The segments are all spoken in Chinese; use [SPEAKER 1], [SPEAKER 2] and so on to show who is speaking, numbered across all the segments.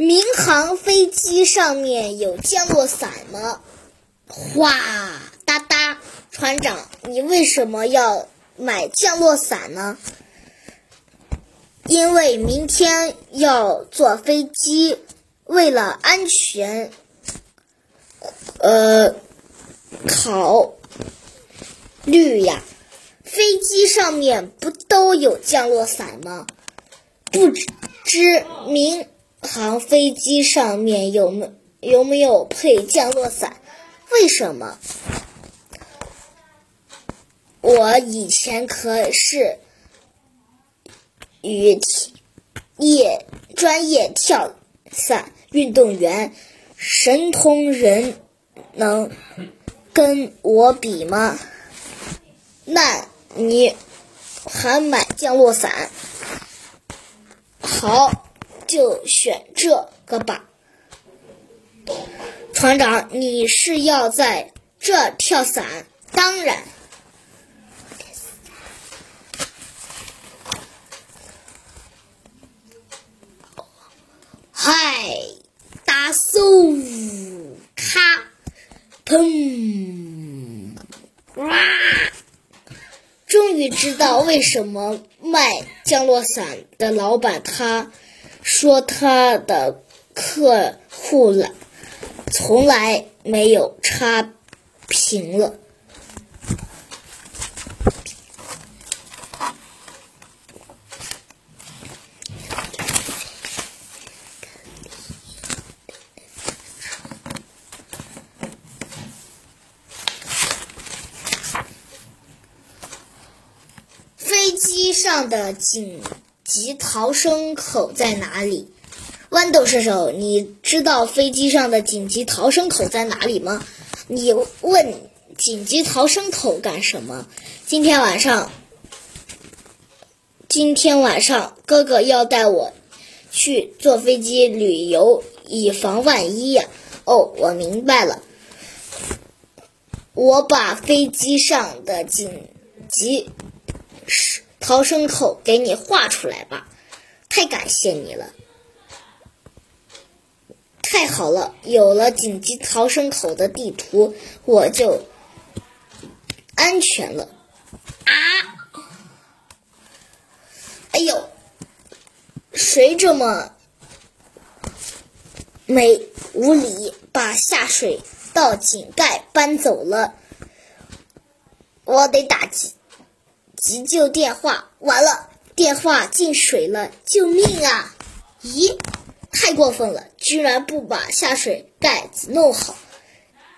[SPEAKER 1] 民航飞机上面有降落伞吗？哗哒哒，船长，你为什么要买降落伞呢？因为明天要坐飞机，为了安全，呃，考虑呀。飞机上面不都有降落伞吗？不知明航飞机上面有没有没有配降落伞？为什么？我以前可是与业专业跳伞运动员，神通人能跟我比吗？那你还买降落伞？好，就选这个吧。船长，你是要在这跳伞？当然。嗨，大嗖，咔，砰，哇！终于知道为什么卖降落伞的老板他说他的客户来从来没有差评了。飞机上的警急逃生口在哪里？豌豆射手，你知道飞机上的紧急逃生口在哪里吗？你问紧急逃生口干什么？今天晚上，今天晚上哥哥要带我去坐飞机旅游，以防万一呀。哦，我明白了。我把飞机上的紧急逃生口给你画出来吧，太感谢你了。太好了，有了紧急逃生口的地图，我就安全了。啊！哎呦，谁这么没无理，把下水道井盖搬走了？我得打急急救电话。完了，电话进水了，救命啊！咦？太过分了，居然不把下水盖子弄好！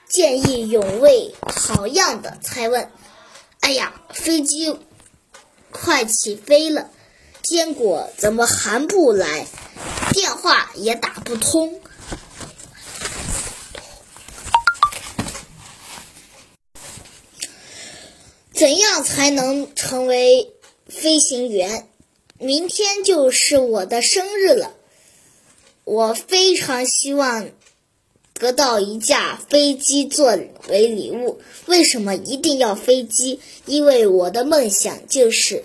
[SPEAKER 1] 见义勇为，好样的！才问，哎呀，飞机快起飞了，坚果怎么还不来？电话也打不通。怎样才能成为飞行员？明天就是我的生日了。我非常希望得到一架飞机作为礼物。为什么一定要飞机？因为我的梦想就是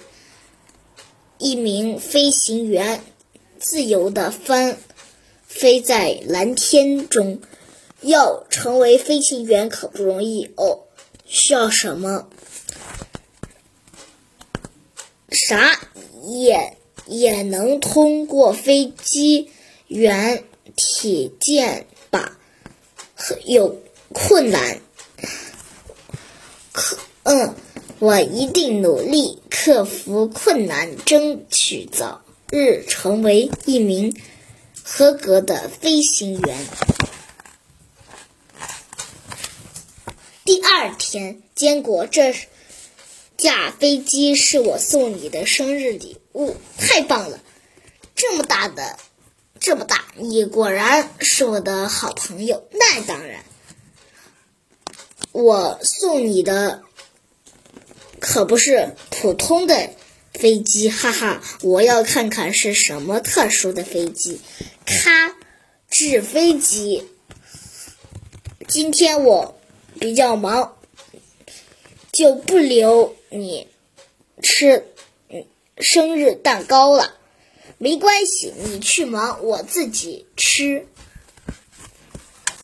[SPEAKER 1] 一名飞行员，自由的翻飞在蓝天中。要成为飞行员可不容易哦，需要什么？啥也也能通过飞机。员体检吧，有困难，可嗯，我一定努力克服困难，争取早日成为一名合格的飞行员。第二天，坚果，这架飞机是我送你的生日礼物，太棒了！这么大的。这么大，你果然是我的好朋友。那当然，我送你的可不是普通的飞机，哈哈！我要看看是什么特殊的飞机。咔，纸飞机。今天我比较忙，就不留你吃生日蛋糕了。没关系，你去忙，我自己吃。